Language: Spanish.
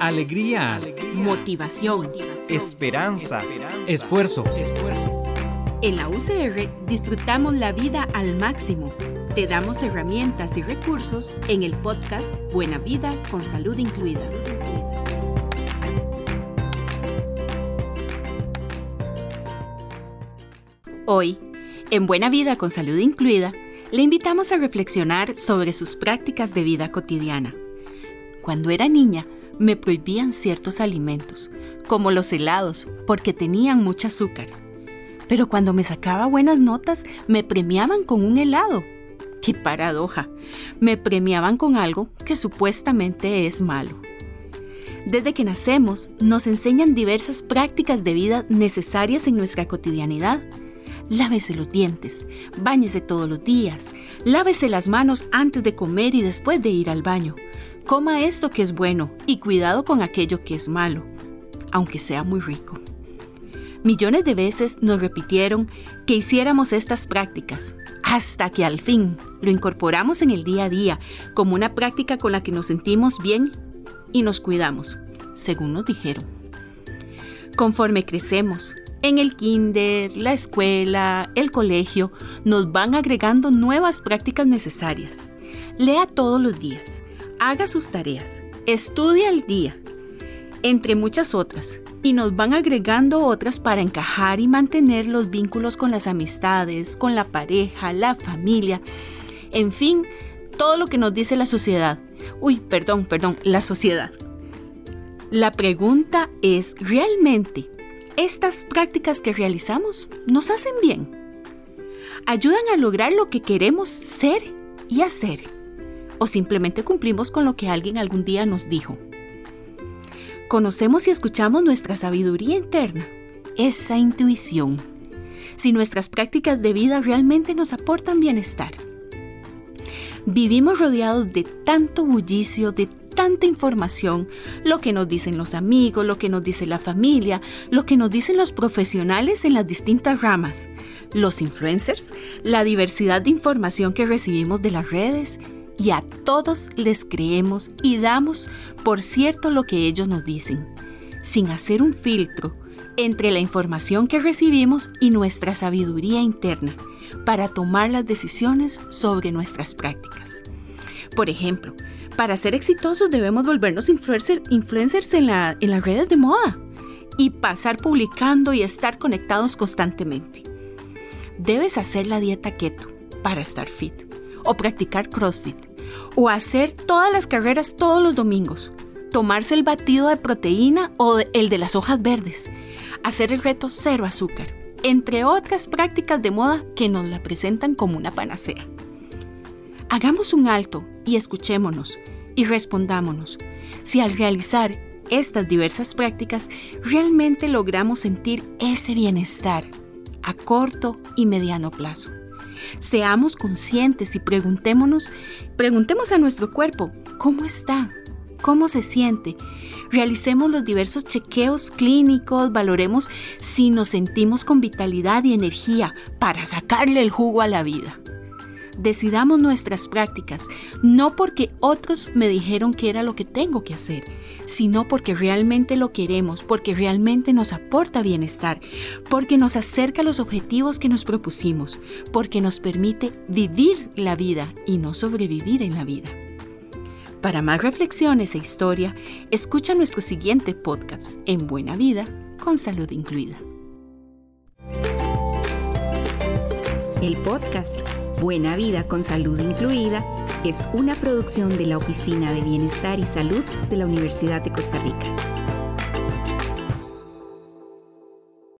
alegría, motivación, esperanza, esfuerzo. En la UCR disfrutamos la vida al máximo. Te damos herramientas y recursos en el podcast Buena Vida con Salud Incluida. Hoy, en Buena Vida con Salud Incluida, le invitamos a reflexionar sobre sus prácticas de vida cotidiana. Cuando era niña, me prohibían ciertos alimentos, como los helados, porque tenían mucho azúcar. Pero cuando me sacaba buenas notas, me premiaban con un helado. ¡Qué paradoja! Me premiaban con algo que supuestamente es malo. Desde que nacemos, nos enseñan diversas prácticas de vida necesarias en nuestra cotidianidad. Lávese los dientes, báñese todos los días, lávese las manos antes de comer y después de ir al baño. Coma esto que es bueno y cuidado con aquello que es malo, aunque sea muy rico. Millones de veces nos repitieron que hiciéramos estas prácticas, hasta que al fin lo incorporamos en el día a día como una práctica con la que nos sentimos bien y nos cuidamos, según nos dijeron. Conforme crecemos, en el kinder, la escuela, el colegio, nos van agregando nuevas prácticas necesarias. Lea todos los días haga sus tareas, estudie al día, entre muchas otras, y nos van agregando otras para encajar y mantener los vínculos con las amistades, con la pareja, la familia, en fin, todo lo que nos dice la sociedad. Uy, perdón, perdón, la sociedad. La pregunta es, ¿realmente estas prácticas que realizamos nos hacen bien? ¿Ayudan a lograr lo que queremos ser y hacer? O simplemente cumplimos con lo que alguien algún día nos dijo. Conocemos y escuchamos nuestra sabiduría interna, esa intuición, si nuestras prácticas de vida realmente nos aportan bienestar. Vivimos rodeados de tanto bullicio, de tanta información, lo que nos dicen los amigos, lo que nos dice la familia, lo que nos dicen los profesionales en las distintas ramas, los influencers, la diversidad de información que recibimos de las redes y a todos les creemos y damos por cierto lo que ellos nos dicen, sin hacer un filtro entre la información que recibimos y nuestra sabiduría interna para tomar las decisiones sobre nuestras prácticas. Por ejemplo, para ser exitosos debemos volvernos influencers en, las redes de moda y pasar publicando y estar conectados constantemente. Debes hacer la dieta keto para estar fit o practicar CrossFit, o hacer todas las carreras todos los domingos, tomarse el batido de proteína o el de las hojas verdes, hacer el reto cero azúcar, entre otras prácticas de moda que nos la presentan como una panacea. Hagamos un alto y escuchémonos y respondámonos si al realizar estas diversas prácticas realmente logramos sentir ese bienestar a corto y mediano plazo. Seamos conscientes y preguntémonos, preguntemos a nuestro cuerpo, ¿cómo está? ¿Cómo se siente? Realicemos los diversos chequeos clínicos, valoremos si nos sentimos con vitalidad y energía para sacarle el jugo a la vida decidamos nuestras prácticas, no porque otros me dijeron que era lo que tengo que hacer, sino porque realmente lo queremos, porque realmente nos aporta bienestar, porque nos acerca a los objetivos que nos propusimos, porque nos permite vivir la vida y no sobrevivir en la vida. Para más reflexiones e historia, escucha nuestro siguiente podcast en Buena Vida con Salud Incluida. El podcast Buena Vida con Salud Incluida es una producción de la Oficina de Bienestar y Salud de la Universidad de Costa Rica.